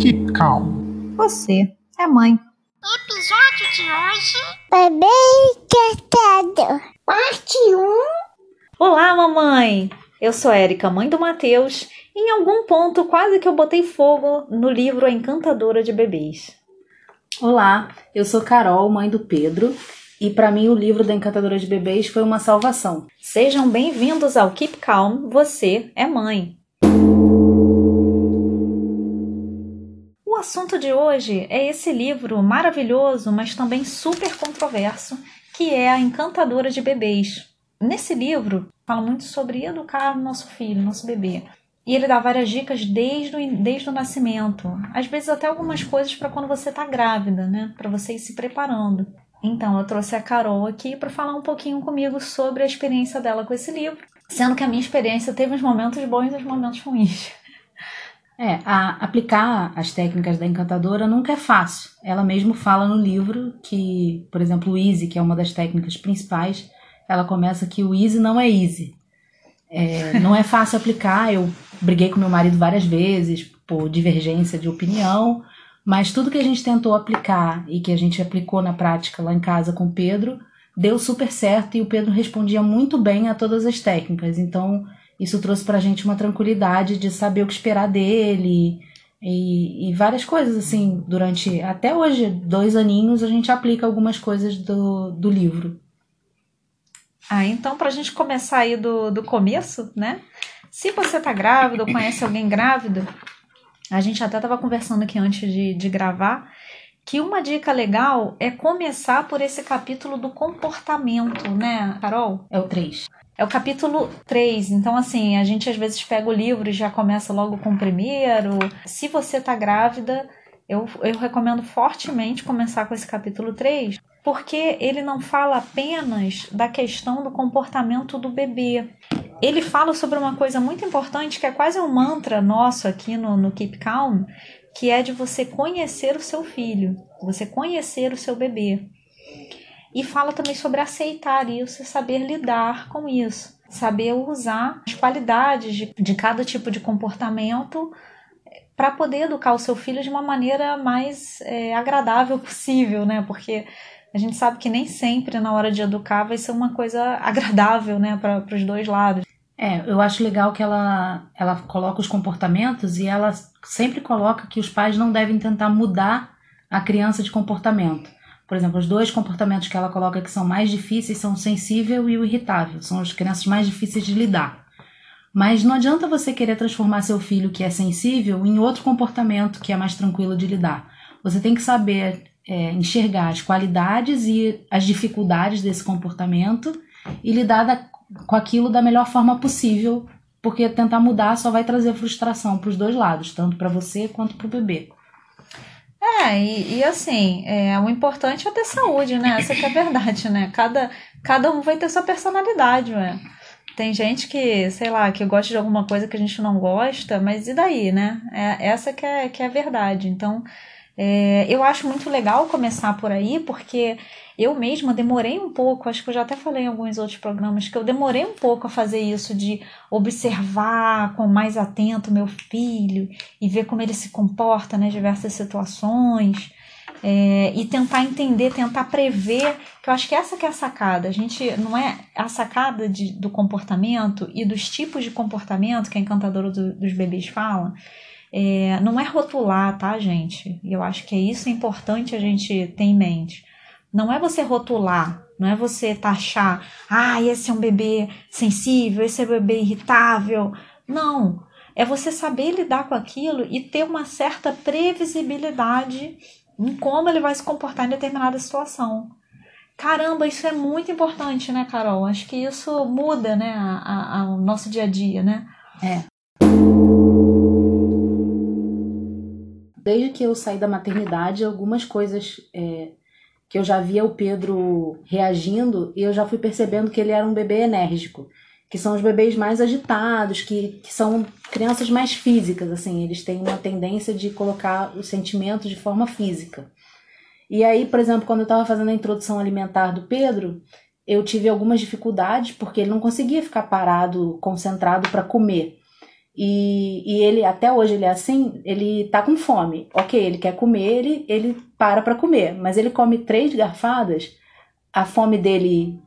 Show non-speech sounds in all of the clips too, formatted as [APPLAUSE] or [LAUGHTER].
Keep Calm. Você é mãe. Episódio de hoje: Bebê encantado. Parte 1. Olá, mamãe! Eu sou Érica, mãe do Matheus, e em algum ponto quase que eu botei fogo no livro A Encantadora de Bebês. Olá, eu sou Carol, mãe do Pedro, e para mim o livro da Encantadora de Bebês foi uma salvação. Sejam bem-vindos ao Keep Calm, você é mãe. Assunto de hoje é esse livro maravilhoso, mas também super controverso, que é A Encantadora de Bebês. Nesse livro, fala muito sobre educar o nosso filho, nosso bebê. E ele dá várias dicas desde o, desde o nascimento. Às vezes até algumas coisas para quando você está grávida, né? Para você ir se preparando. Então, eu trouxe a Carol aqui para falar um pouquinho comigo sobre a experiência dela com esse livro, sendo que a minha experiência teve uns momentos bons e uns momentos ruins. É, a, aplicar as técnicas da encantadora nunca é fácil. Ela mesmo fala no livro que, por exemplo, o easy, que é uma das técnicas principais, ela começa que o easy não é easy. É, não é fácil aplicar. Eu briguei com meu marido várias vezes por divergência de opinião, mas tudo que a gente tentou aplicar e que a gente aplicou na prática lá em casa com o Pedro deu super certo e o Pedro respondia muito bem a todas as técnicas. Então, isso trouxe pra gente uma tranquilidade de saber o que esperar dele e, e várias coisas, assim, durante até hoje, dois aninhos, a gente aplica algumas coisas do, do livro. Ah, então, para a gente começar aí do, do começo, né? Se você tá grávido ou conhece alguém grávido, a gente até estava conversando aqui antes de, de gravar, que uma dica legal é começar por esse capítulo do comportamento, né, Carol? É o 3. É o capítulo 3. Então, assim, a gente às vezes pega o livro e já começa logo com o primeiro. Se você tá grávida, eu, eu recomendo fortemente começar com esse capítulo 3, porque ele não fala apenas da questão do comportamento do bebê. Ele fala sobre uma coisa muito importante que é quase um mantra nosso aqui no, no Keep Calm, que é de você conhecer o seu filho, você conhecer o seu bebê. E fala também sobre aceitar isso e saber lidar com isso, saber usar as qualidades de, de cada tipo de comportamento para poder educar o seu filho de uma maneira mais é, agradável possível, né? Porque a gente sabe que nem sempre na hora de educar vai ser uma coisa [LAUGHS] agradável, né, para os dois lados. É, eu acho legal que ela, ela coloca os comportamentos e ela sempre coloca que os pais não devem tentar mudar a criança de comportamento. Por exemplo, os dois comportamentos que ela coloca que são mais difíceis são o sensível e o irritável. São as crianças mais difíceis de lidar. Mas não adianta você querer transformar seu filho que é sensível em outro comportamento que é mais tranquilo de lidar. Você tem que saber é, enxergar as qualidades e as dificuldades desse comportamento e lidar da, com aquilo da melhor forma possível, porque tentar mudar só vai trazer frustração para os dois lados, tanto para você quanto para o bebê. É, e, e, assim, é, o importante é ter saúde, né? Essa que é a verdade, né? Cada, cada um vai ter sua personalidade, né? Tem gente que, sei lá, que gosta de alguma coisa que a gente não gosta, mas e daí, né? É, essa que é, que é a verdade. Então, é, eu acho muito legal começar por aí, porque eu mesma demorei um pouco, acho que eu já até falei em alguns outros programas, que eu demorei um pouco a fazer isso de observar com mais atento meu filho e ver como ele se comporta nas diversas situações. É, e tentar entender, tentar prever, que eu acho que essa que é a sacada. A gente não é a sacada de, do comportamento e dos tipos de comportamento que a encantadora do, dos bebês fala. É, não é rotular, tá, gente? E eu acho que é isso importante a gente ter em mente. Não é você rotular, não é você taxar, ah, esse é um bebê sensível, esse é um bebê irritável. Não. É você saber lidar com aquilo e ter uma certa previsibilidade em como ele vai se comportar em determinada situação. Caramba, isso é muito importante, né, Carol? Acho que isso muda, né, o nosso dia a dia, né? É. Desde que eu saí da maternidade, algumas coisas é, que eu já via o Pedro reagindo e eu já fui percebendo que ele era um bebê enérgico, que são os bebês mais agitados, que, que são crianças mais físicas, assim, eles têm uma tendência de colocar os sentimentos de forma física. E aí, por exemplo, quando eu estava fazendo a introdução alimentar do Pedro, eu tive algumas dificuldades porque ele não conseguia ficar parado, concentrado para comer. E, e ele, até hoje, ele é assim, ele tá com fome. Ok, ele quer comer, ele, ele para pra comer. Mas ele come três garfadas, a fome dele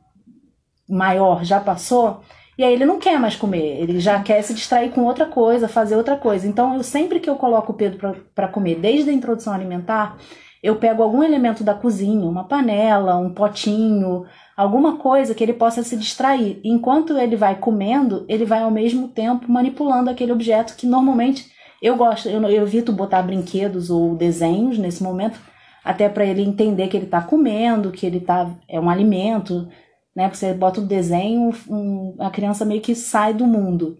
maior já passou, e aí ele não quer mais comer, ele já quer se distrair com outra coisa, fazer outra coisa. Então, eu sempre que eu coloco o Pedro para comer, desde a introdução alimentar, eu pego algum elemento da cozinha, uma panela, um potinho, alguma coisa que ele possa se distrair. Enquanto ele vai comendo, ele vai ao mesmo tempo manipulando aquele objeto que normalmente eu gosto, eu, eu evito botar brinquedos ou desenhos nesse momento, até para ele entender que ele está comendo, que ele tá é um alimento, né? Porque você bota o desenho, um, a criança meio que sai do mundo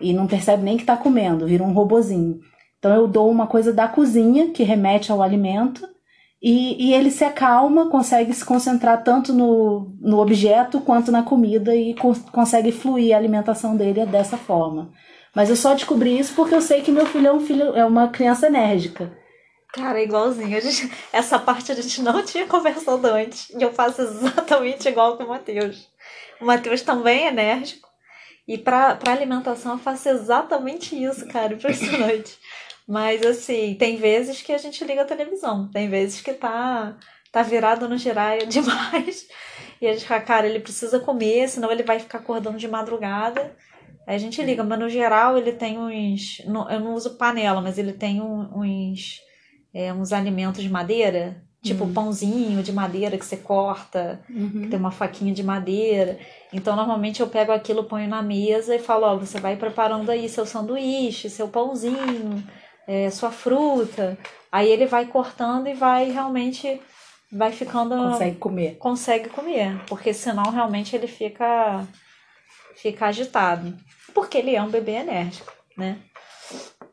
e não percebe nem que está comendo, vira um robozinho. Então eu dou uma coisa da cozinha que remete ao alimento e, e ele se acalma, consegue se concentrar tanto no, no objeto quanto na comida e co consegue fluir a alimentação dele dessa forma. Mas eu só descobri isso porque eu sei que meu filho é um filho é uma criança enérgica. Cara, é igualzinho. A gente, essa parte a gente não tinha conversado antes. E eu faço exatamente igual com o Matheus. O Matheus também é enérgico. E pra alimentação eu faço exatamente isso, cara. Impressionante. Mas assim, tem vezes que a gente liga a televisão. Tem vezes que tá, tá virado no giraia [LAUGHS] demais. E a gente fala, cara, ele precisa comer, senão ele vai ficar acordando de madrugada. Aí a gente liga, mas no geral ele tem uns. Eu não uso panela, mas ele tem uns é, uns alimentos de madeira, tipo uhum. pãozinho de madeira que você corta, uhum. que tem uma faquinha de madeira. Então, normalmente eu pego aquilo, ponho na mesa e falo: Ó, você vai preparando aí seu sanduíche, seu pãozinho, é, sua fruta. Aí ele vai cortando e vai realmente. Vai ficando. Consegue comer. Consegue comer. Porque senão realmente ele fica. Fica agitado. Porque ele é um bebê enérgico, né?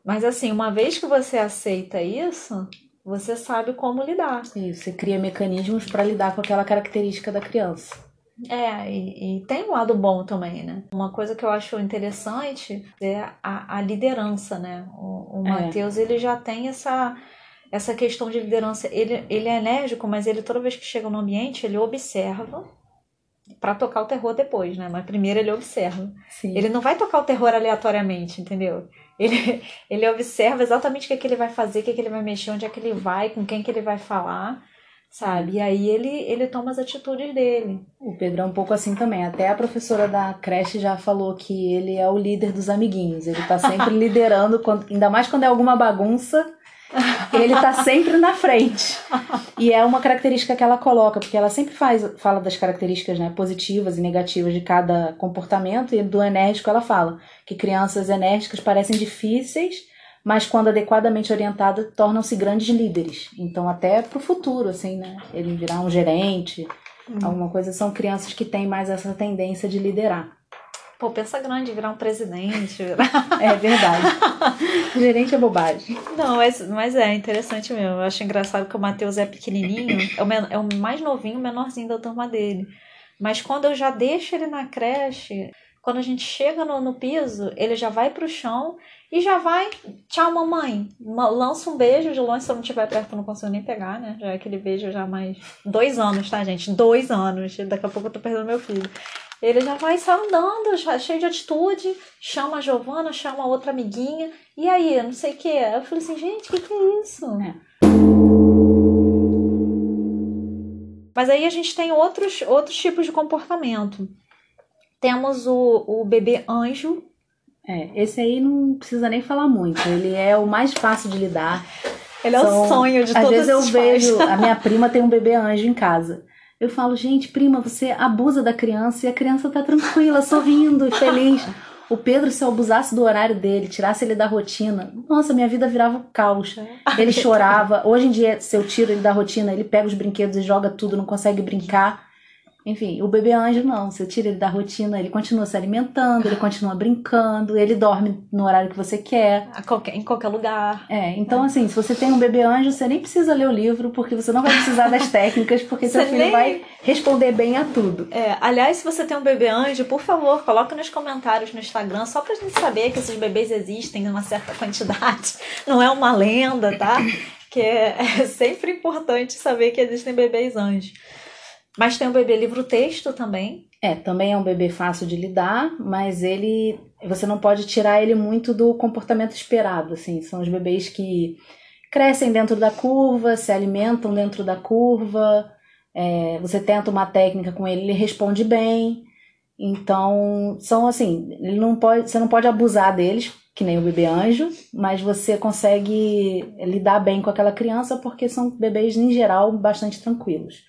Mas assim, uma vez que você aceita isso, você sabe como lidar. Isso, você cria mecanismos para lidar com aquela característica da criança. É, e, e, tem um lado bom também, né? Uma coisa que eu acho interessante é a, a liderança, né? O, o é. Matheus, ele já tem essa, essa questão de liderança. Ele, ele é enérgico, mas ele toda vez que chega no ambiente, ele observa para tocar o terror depois, né? Mas primeiro ele observa. Sim. Ele não vai tocar o terror aleatoriamente, entendeu? Ele, [LAUGHS] ele observa exatamente o que, é que ele vai fazer, o que, é que ele vai mexer, onde é que ele vai, com quem que ele vai falar, sabe? E aí ele, ele toma as atitudes dele. O Pedro é um pouco assim também. Até a professora da creche já falou que ele é o líder dos amiguinhos. Ele tá sempre [LAUGHS] liderando, quando, ainda mais quando é alguma bagunça ele tá sempre na frente. E é uma característica que ela coloca, porque ela sempre faz, fala das características né, positivas e negativas de cada comportamento, e do enérgico ela fala que crianças enérgicas parecem difíceis, mas quando adequadamente orientadas, tornam-se grandes líderes. Então, até pro futuro, assim, né? Ele virar um gerente, hum. alguma coisa, são crianças que têm mais essa tendência de liderar. Pô, pensa grande, virar um presidente. [LAUGHS] é verdade. [LAUGHS] Gerente é bobagem. Não, mas, mas é interessante mesmo. Eu acho engraçado que o Matheus é pequenininho, é o, men é o mais novinho, o menorzinho da turma dele. Mas quando eu já deixo ele na creche, quando a gente chega no, no piso, ele já vai pro chão e já vai, tchau mamãe, lança um beijo de longe, se eu não estiver perto eu não consigo nem pegar, né, já é aquele beijo já mais, dois anos, tá gente, dois anos, daqui a pouco eu tô perdendo meu filho, ele já vai só andando, já, cheio de atitude, chama a Giovana, chama a outra amiguinha, e aí, não sei o que. Eu falei assim, gente, o que, que é isso? É. Mas aí a gente tem outros, outros tipos de comportamento. Temos o, o bebê anjo. É, esse aí não precisa nem falar muito. Ele é o mais fácil de lidar. Ele é São, o sonho de todos Às vezes eu vejo, a minha prima tem um bebê anjo em casa. Eu falo, gente, prima, você abusa da criança e a criança tá tranquila, sorrindo, feliz. O Pedro, se eu abusasse do horário dele, tirasse ele da rotina, nossa, minha vida virava um caos. Ele chorava. Hoje em dia, se eu tiro ele da rotina, ele pega os brinquedos e joga tudo, não consegue brincar. Enfim, o bebê anjo não, você tira ele da rotina, ele continua se alimentando, ele continua brincando, ele dorme no horário que você quer. Qualquer, em qualquer lugar. É, então é. assim, se você tem um bebê anjo, você nem precisa ler o livro, porque você não vai precisar das [LAUGHS] técnicas, porque seu filho nem... vai responder bem a tudo. É, aliás, se você tem um bebê anjo, por favor, coloca nos comentários no Instagram, só pra gente saber que esses bebês existem em uma certa quantidade. [LAUGHS] Não é uma lenda, tá? Que é, é sempre importante saber que existem bebês anjos. Mas tem o bebê livro-texto também. É, também é um bebê fácil de lidar, mas ele você não pode tirar ele muito do comportamento esperado, assim. São os bebês que crescem dentro da curva, se alimentam dentro da curva. É, você tenta uma técnica com ele, ele responde bem. Então, são assim, ele não pode, você não pode abusar deles, que nem o bebê anjo, mas você consegue lidar bem com aquela criança porque são bebês em geral bastante tranquilos.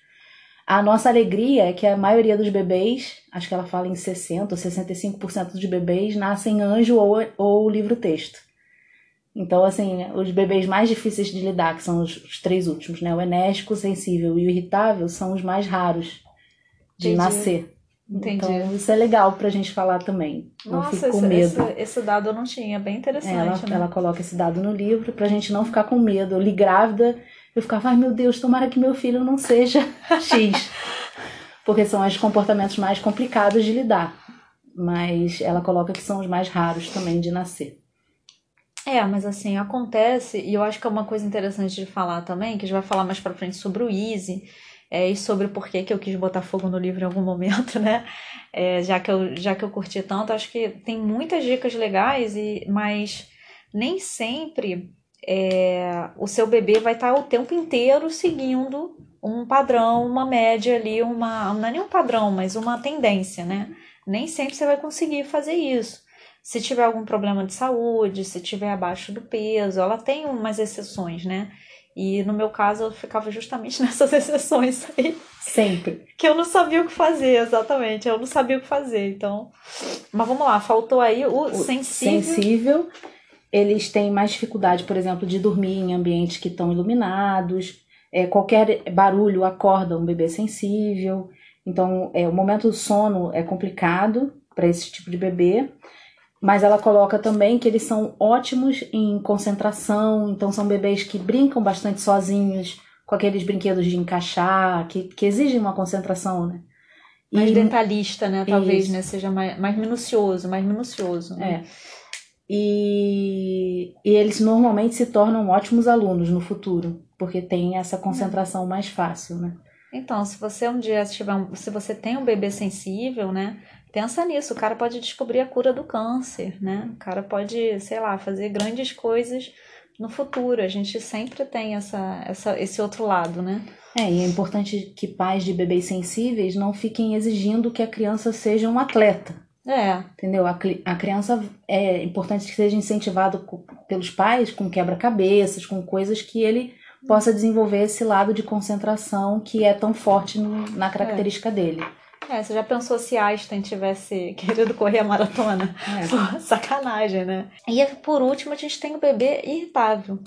A nossa alegria é que a maioria dos bebês, acho que ela fala em 60 ou 65% dos bebês nascem anjo ou, ou livro-texto. Então, assim, os bebês mais difíceis de lidar, que são os, os três últimos, né? O enérgico, o sensível e o irritável, são os mais raros de Entendi. nascer. Entendi. Então, isso é legal pra gente falar também. não Nossa, fico com esse, medo. esse, esse dado eu não tinha. Bem interessante, ela, né? ela coloca esse dado no livro pra gente não ficar com medo. Eu li grávida, eu ficava, ai meu Deus, tomara que meu filho não seja [LAUGHS] X. Porque são os comportamentos mais complicados de lidar. Mas ela coloca que são os mais raros também de nascer. É, mas assim, acontece, e eu acho que é uma coisa interessante de falar também, que a gente vai falar mais pra frente sobre o Easy, é, e sobre por que que eu quis botar fogo no livro em algum momento, né? É, já, que eu, já que eu curti tanto, acho que tem muitas dicas legais, e, mas nem sempre é, o seu bebê vai estar o tempo inteiro seguindo um padrão, uma média ali, uma, não é nem um padrão, mas uma tendência, né? Nem sempre você vai conseguir fazer isso. Se tiver algum problema de saúde, se tiver abaixo do peso, ela tem umas exceções, né? E no meu caso eu ficava justamente [LAUGHS] nessas exceções aí, Sempre. que eu não sabia o que fazer, exatamente. Eu não sabia o que fazer, então. Mas vamos lá, faltou aí o, O sensível. sensível, eles têm mais dificuldade, por exemplo, de dormir em ambientes que estão iluminados. É, qualquer barulho acorda um bebê sensível. Então, é, o momento do sono é complicado para esse tipo de bebê. Mas ela coloca também que eles são ótimos em concentração. Então, são bebês que brincam bastante sozinhos, com aqueles brinquedos de encaixar, que, que exigem uma concentração, né? Mais E- detalhista, né? Talvez, Isso. né? Seja mais, mais minucioso, mais minucioso. Né? É. E, e eles normalmente se tornam ótimos alunos no futuro, porque tem essa concentração mais fácil, né? Então, se você um dia tiver um, se você tem um bebê sensível, né? Pensa nisso, o cara pode descobrir a cura do câncer, né? O cara pode, sei lá, fazer grandes coisas no futuro. A gente sempre tem essa, essa, esse outro lado, né? É, e é importante que pais de bebês sensíveis não fiquem exigindo que a criança seja um atleta, É, entendeu? A, a criança é importante que seja incentivado pelos pais com quebra-cabeças, com coisas que ele possa desenvolver esse lado de concentração que é tão forte no- na característica dele. é, você já pensou se Einstein tivesse querido correr a maratona? É. [LAUGHS] Pô, sacanagem, né? E por último, a gente tem o bebê irritável.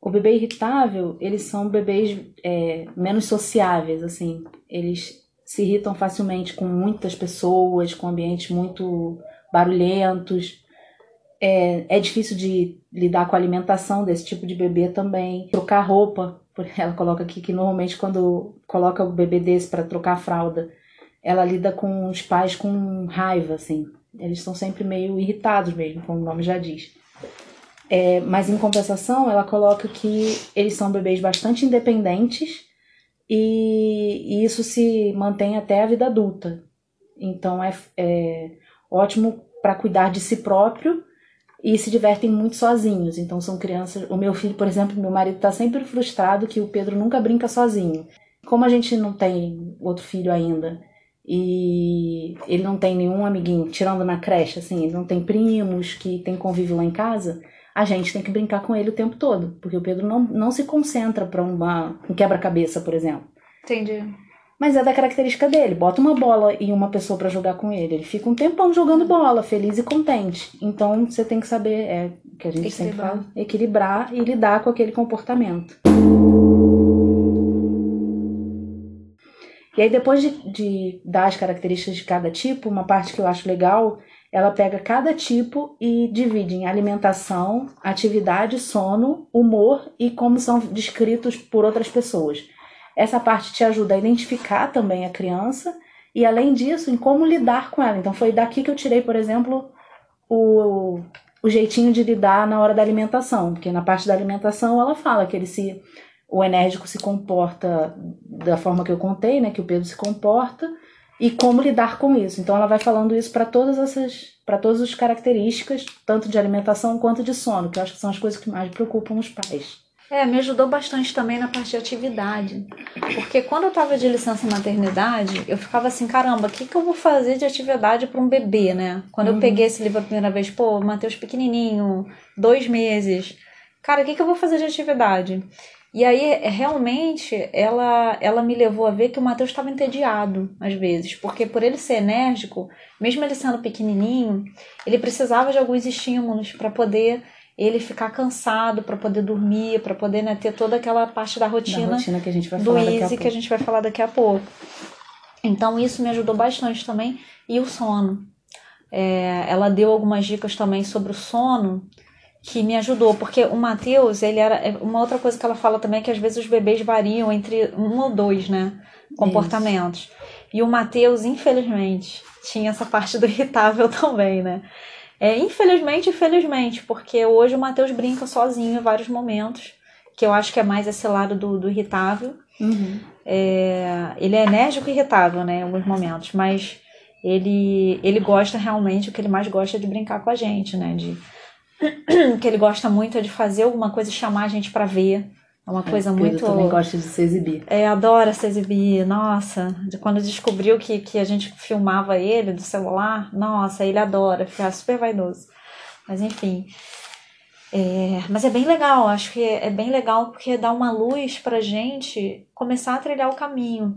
O bebê irritável, eles são bebês é, menos sociáveis, assim. Eles se irritam facilmente com muitas pessoas, com ambientes muito barulhentos. É, é difícil de lidar com a alimentação desse tipo de bebê também. Trocar roupa, [LAUGHS] ela coloca aqui que normalmente quando coloca o bebê desse para trocar fralda, ela lida com os pais com raiva, assim. Eles estão sempre meio irritados mesmo, como o nome já diz. É, mas em compensação, ela coloca que eles são bebês bastante independentes e, isso se mantém até a vida adulta. Então é, é ótimo para cuidar de si próprio e se divertem muito sozinhos. Então são crianças. O meu filho, por exemplo, meu marido está sempre frustrado que o Pedro nunca brinca sozinho. Como a gente não tem outro filho ainda e ele não tem nenhum amiguinho, tirando na creche, assim, ele não tem primos que tem convívio lá em casa, a gente tem que brincar com ele o tempo todo, porque o Pedro não, não se concentra para um quebra-cabeça, por exemplo. Entendi. Mas é da característica dele. Bota uma bola e uma pessoa pra jogar com ele. Ele fica um tempão jogando bola, feliz e contente. Então você tem que saber, é que a gente sempre Equilibrar. fala, equilibrar e lidar com aquele comportamento. E aí, depois de, de dar as características de cada tipo, uma parte que eu acho legal, ela pega cada tipo e divide em alimentação, atividade, sono, humor e como são descritos por outras pessoas. Essa parte te ajuda a identificar também a criança e, além disso, em como lidar com ela. Então, foi daqui que eu tirei, por exemplo, o, o jeitinho de lidar na hora da alimentação, porque na parte da alimentação ela fala que ele se. o enérgico se comporta da forma que eu contei, né, que o Pedro se comporta, e como lidar com isso. Então ela vai falando isso para todas essas, para todas as características, tanto de alimentação quanto de sono, que eu acho que são as coisas que mais preocupam os pais. É, me ajudou bastante também na parte de atividade. Porque quando eu tava de licença maternidade, eu ficava assim, caramba, o que, que eu vou fazer de atividade para um bebê, né? Quando eu peguei esse livro a primeira vez, pô, Matheus pequenininho, dois meses. Cara, o que, que eu vou fazer de atividade? E aí, realmente, ela, ela me levou a ver que o Matheus estava entediado, às vezes. Porque por ele ser enérgico, mesmo ele sendo pequenininho, ele precisava de alguns estímulos para poder ele ficar cansado para poder dormir, para poder né, ter toda aquela parte da rotina, Da rotina que a gente vai do falar daqui a Easy que a gente vai falar daqui a pouco. Então isso me ajudou bastante também. E o sono. É, ela deu algumas dicas também sobre o sono que me ajudou, porque o Matheus, ele era. é, Uma outra coisa que ela fala também é que às vezes os bebês variam entre um ou dois, né? Comportamentos. E o Matheus, infelizmente, tinha essa parte do irritável [LAUGHS] também, né? É, infelizmente e felizmente, porque hoje o Matheus brinca sozinho em vários momentos, que eu acho que é mais esse lado do, do irritável. Uhum. É, ele é enérgico e irritável, né, em alguns momentos, mas ele, ele gosta realmente, o que ele mais gosta é de brincar com a gente, né, de, [CLEARS THROAT] que ele gosta muito é de fazer alguma coisa e chamar a gente pra ver, é uma coisa Pedro muito... também gosta de se exibir. É, adora se exibir, nossa. De quando descobriu que, que a gente filmava ele do celular, nossa, ele adora, fica super vaidoso. Mas enfim. É, mas é bem legal, acho que é bem legal porque dá uma luz pra gente começar a trilhar o caminho.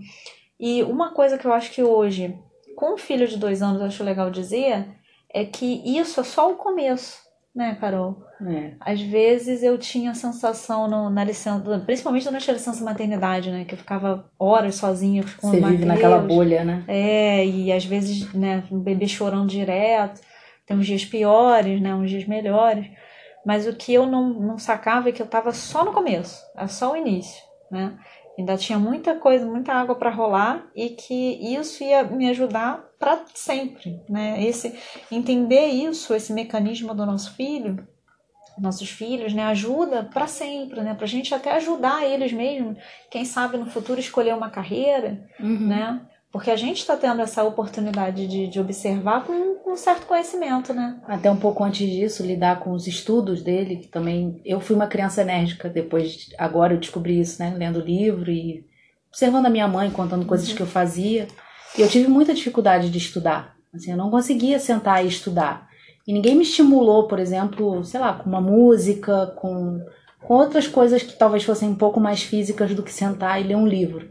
E uma coisa que eu acho que hoje, com um filho de dois anos, eu acho legal dizer, é que isso é só o começo, né, Carol? É. Às vezes eu tinha a sensação no- na licença, principalmente durante a licença maternidade, né? Que eu ficava horas sozinha com Você o vive naquela bolha, né? É, e às vezes, né, o bebê chorando direto. Tem uns dias piores, né? Uns dias melhores. Mas o que eu não, não sacava é que eu tava só no começo, era só o início, né? Ainda tinha muita coisa, muita água para rolar e que isso ia me ajudar para sempre, né? Esse entender isso, esse mecanismo do nosso filho, nossos filhos, né, ajuda para sempre, né? Pra gente até ajudar eles mesmo, quem sabe no futuro escolher uma carreira, Uhum. né? Porque a gente está tendo essa oportunidade de, de observar com, um certo conhecimento, né? Até um pouco antes disso, lidar com os estudos dele, que também. Eu fui uma criança enérgica, depois, agora eu descobri isso, né? Lendo livro e observando a minha mãe, contando coisas que eu fazia. Eu tive muita dificuldade de estudar. Assim, eu não conseguia sentar e estudar. E ninguém me estimulou, por exemplo, sei lá, com uma música, com, com outras coisas que talvez fossem um pouco mais físicas do que sentar e ler um livro.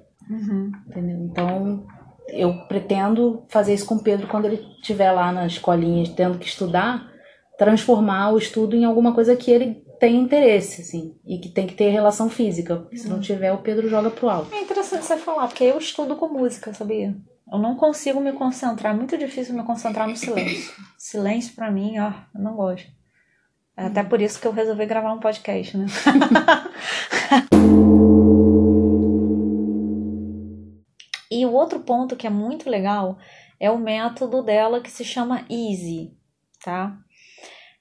Entendeu? Então, eu pretendo fazer isso com o Pedro quando ele estiver lá na escolinha tendo que estudar, transformar o estudo em alguma coisa que ele tem interesse, assim, e que tem que ter relação física. Porque se não tiver, o Pedro joga pro alto. É interessante você falar, porque eu estudo com música, sabia? Eu não consigo me concentrar, é muito difícil me concentrar no silêncio. Silêncio pra mim, ó, eu não gosto. É até por isso que eu resolvi gravar um podcast, né? [LAUGHS] e o outro ponto que é muito legal é o método dela que se chama Easy, tá?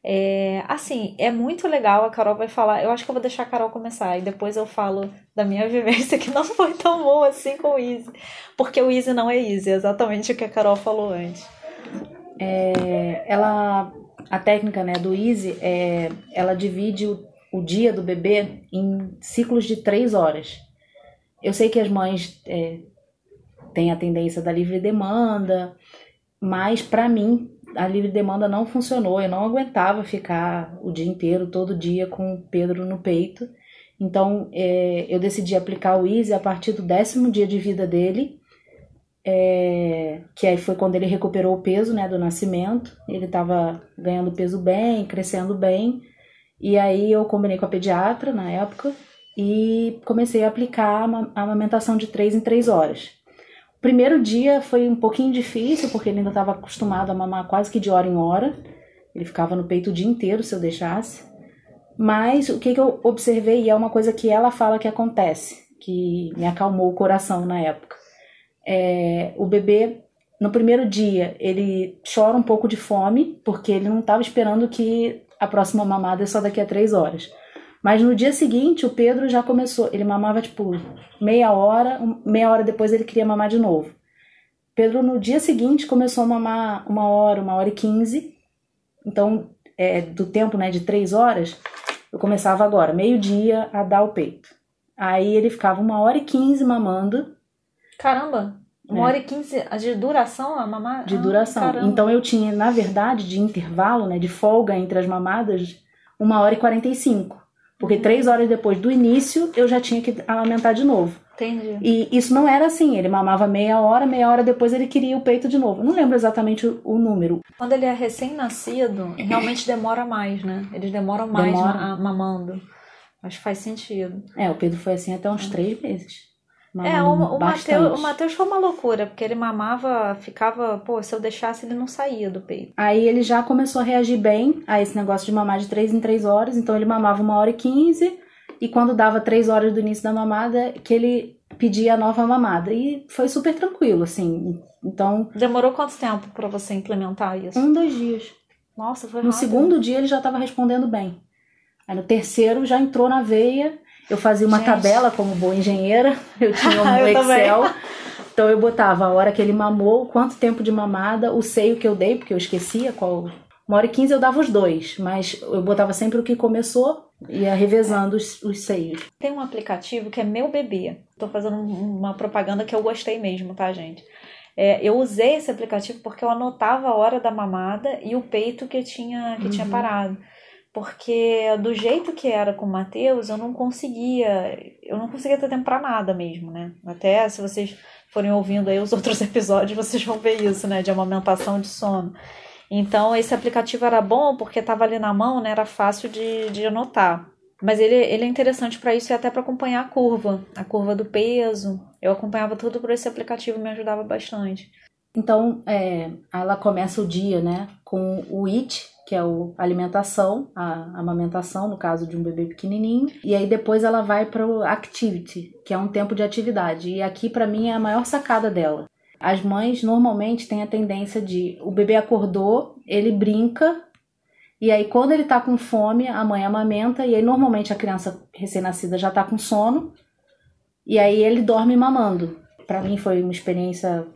É, assim, é muito legal, a Carol vai falar, eu acho que eu vou deixar a Carol começar e depois eu falo da minha [LAUGHS] vivência que não foi tão boa assim com o Easy, porque o Easy não é Easy, é exatamente o que a Carol falou antes. É, ela, a técnica né, do Easy, é, ela divide o, o dia do bebê em ciclos de três horas. Eu sei que as mães é, têm a tendência da livre demanda, mas para mim a livre demanda não funcionou. Eu não aguentava ficar o dia inteiro, todo dia com o Pedro no peito. Então é, eu decidi aplicar o Easy a partir do décimo dia de vida dele é, que aí foi quando ele recuperou o peso, né, do nascimento. Ele estava ganhando peso bem, crescendo bem. E aí eu combinei com a pediatra na época e comecei a aplicar a ama- a amamentação de 3 em 3 horas. Primeiro dia foi um pouquinho difícil, porque ele ainda estava acostumado a mamar quase que de hora em hora. Ele ficava no peito o dia inteiro se eu deixasse. Mas o que, que eu observei, e é uma coisa que ela fala que acontece, que me acalmou o coração na época é, o bebê no primeiro dia ele chora um pouco de fome porque ele não estava esperando que a próxima mamada é só daqui a três horas. Mas no dia seguinte, o Pedro já começou. Ele mamava tipo meia hora, meia hora depois ele queria mamar de novo. Pedro, no dia seguinte, começou a mamar uma hora, uma hora e quinze. Então, é, do tempo né, de três horas, eu começava agora, meio-dia, a dar o peito. Aí ele ficava uma hora e quinze mamando Caramba, uma É. hora e quinze de duração a mamar? de Ah, duração. caramba. Então eu tinha, na verdade, de intervalo, né, de folga entre as mamadas, uma hora e quarenta e cinco. Porque três horas depois do início, eu já tinha que amamentar de novo. Entendi. E isso não era assim, ele mamava meia hora, meia hora depois ele queria o peito de novo. Eu não lembro exatamente o, o número. Quando ele é recém-nascido, realmente demora mais, né? Eles demoram mais Demora. ma- mamando. Acho que faz sentido. É, o Pedro foi assim até uns três meses. É, o, o. Mateus, o Mateus foi uma loucura, porque ele mamava, ficava, pô, se eu deixasse ele não saía do peito. Aí ele já começou a reagir bem a esse negócio de mamar de 3 em 3 horas. Então ele mamava uma hora e 15. E quando dava 3 horas do início da mamada, que ele pedia a nova mamada. E foi super tranquilo, assim. Então, Demorou quanto tempo pra você implementar isso? um, dois dias. Nossa, foi No rápido. segundo dia ele já estava respondendo bem. Aí no terceiro já entrou na veia. Eu fazia uma Gente. tabela como boa engenheira. [LAUGHS] Eu tinha um [LAUGHS] Eu também. Excel. Então eu botava a hora que ele mamou, quanto tempo de mamada, o seio que eu dei, porque eu esquecia qual. Uma hora e quinze eu dava os dois, mas eu botava sempre o que começou, ia revezando os, os seios. Tem um aplicativo que é Meu Bebê. Tô fazendo um- uma propaganda que eu gostei mesmo, tá, gente? É, eu usei esse aplicativo porque eu anotava a hora da mamada e o peito que tinha, que tinha Uhum. parado. Porque do jeito que era com o Matheus, eu não conseguia, eu não conseguia ter tempo pra nada mesmo, né? Até se vocês forem ouvindo aí os [LAUGHS] outros episódios, vocês vão ver isso, né? De amamentação de sono. Então, esse aplicativo era bom porque estava ali na mão, né? Era fácil de, de anotar. Mas ele, ele é interessante para isso e até para acompanhar a curva, a curva do peso. Eu acompanhava tudo por esse aplicativo, me ajudava bastante. Então, é, ela começa o dia, né, com o IT, que é o alimentação, a amamentação, no caso de um bebê pequenininho, e aí depois ela vai para o activity, que é um tempo de atividade. E aqui para mim é a maior sacada dela. As mães normalmente têm a tendência de o bebê acordou, ele brinca, e aí quando ele tá com fome, a mãe amamenta, e aí normalmente a criança recém-nascida já tá com sono, e aí ele dorme mamando. Para mim foi uma experiência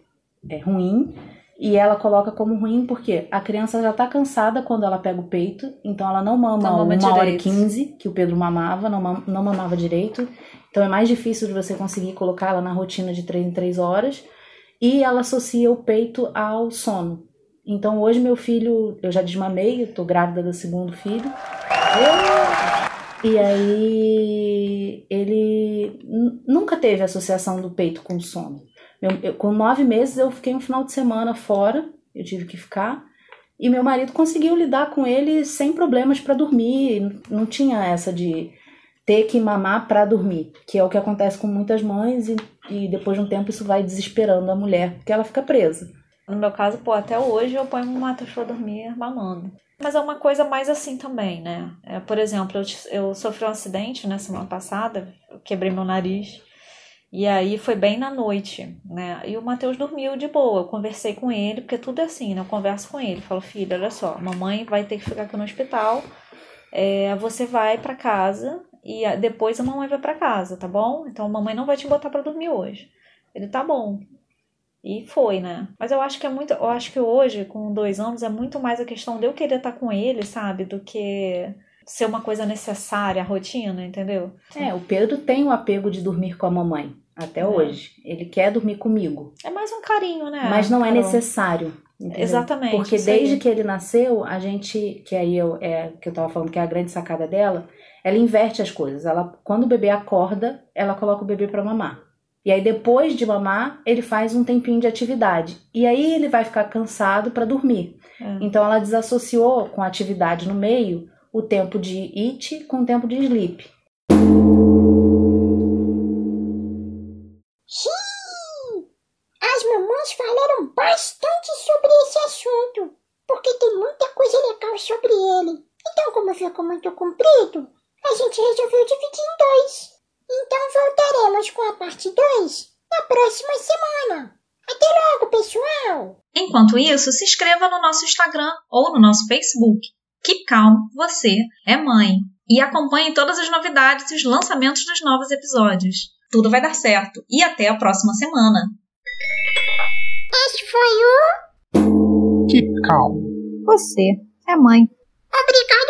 é, ruim. E ela coloca como ruim porque a criança já tá cansada quando ela pega o peito, então ela não mama Não mama uma hora e direito. quinze, que o Pedro mamava, não, mam- não mamava direito. Então é mais difícil de você conseguir colocar ela na rotina de três em três horas. E ela associa o peito ao sono. Então hoje meu filho, eu já desmamei, eu tô grávida do segundo filho. E aí ele nunca teve associação do peito com sono. Meu- eu- com nove meses eu fiquei um final de semana fora, eu tive que ficar. E meu marido conseguiu lidar com ele sem problemas para dormir. Não tinha essa de ter que mamar para dormir, que é o que acontece com muitas mães e, e depois de um tempo isso vai desesperando a mulher, porque ela fica presa. No meu caso, pô, até hoje eu ponho o Matheus pra dormir mamando. Mas é uma coisa mais assim também, né? É, por exemplo, eu, eu sofri um acidente na semana passada, eu quebrei meu nariz. E aí foi bem na noite, né? E o Matheus dormiu de boa. Eu conversei com ele, porque tudo é assim, né? Eu converso com ele. Falo, filho, olha só, mamãe vai ter que ficar aqui no hospital. É, você vai pra casa e depois a mamãe vai pra casa, tá bom? Então a mamãe não vai te botar pra dormir hoje. Ele tá bom. E foi, né? Mas eu acho que é muito. Eu acho que hoje, com dois anos, é muito mais a questão de eu querer estar com ele, sabe? Do que ser uma coisa necessária, a rotina, entendeu? É, o Pedro tem o apego de dormir com a mamãe, até É. hoje. Ele quer dormir comigo. É mais um carinho, né? mas não é Carol? necessário. entendeu? Exatamente, Porque isso aí. desde que ele nasceu, a gente, que aí eu, é que eu tava falando que é a grande sacada dela, ela inverte as coisas. Ela, quando o bebê acorda, ela coloca o bebê para mamar. E aí depois de mamar, ele faz um tempinho de atividade. E aí ele vai ficar cansado para dormir. É. Então ela desassociou com a atividade no meio o tempo de eat com o tempo de sleep. Sim! As mamães falaram bastante sobre esse assunto, porque tem muita coisa legal sobre ele. Então, como ficou muito comprido, a gente resolveu dividir em dois. Então voltaremos com a parte 2 na próxima semana. Até logo, pessoal! Enquanto isso, se inscreva no nosso Instagram ou no nosso Facebook. Keep Calm, você é mãe. E acompanhem todas as novidades e os lançamentos dos novos episódios. Tudo vai dar certo. E até a próxima semana. Este foi o. Que calmo. Você é mãe. Obrigada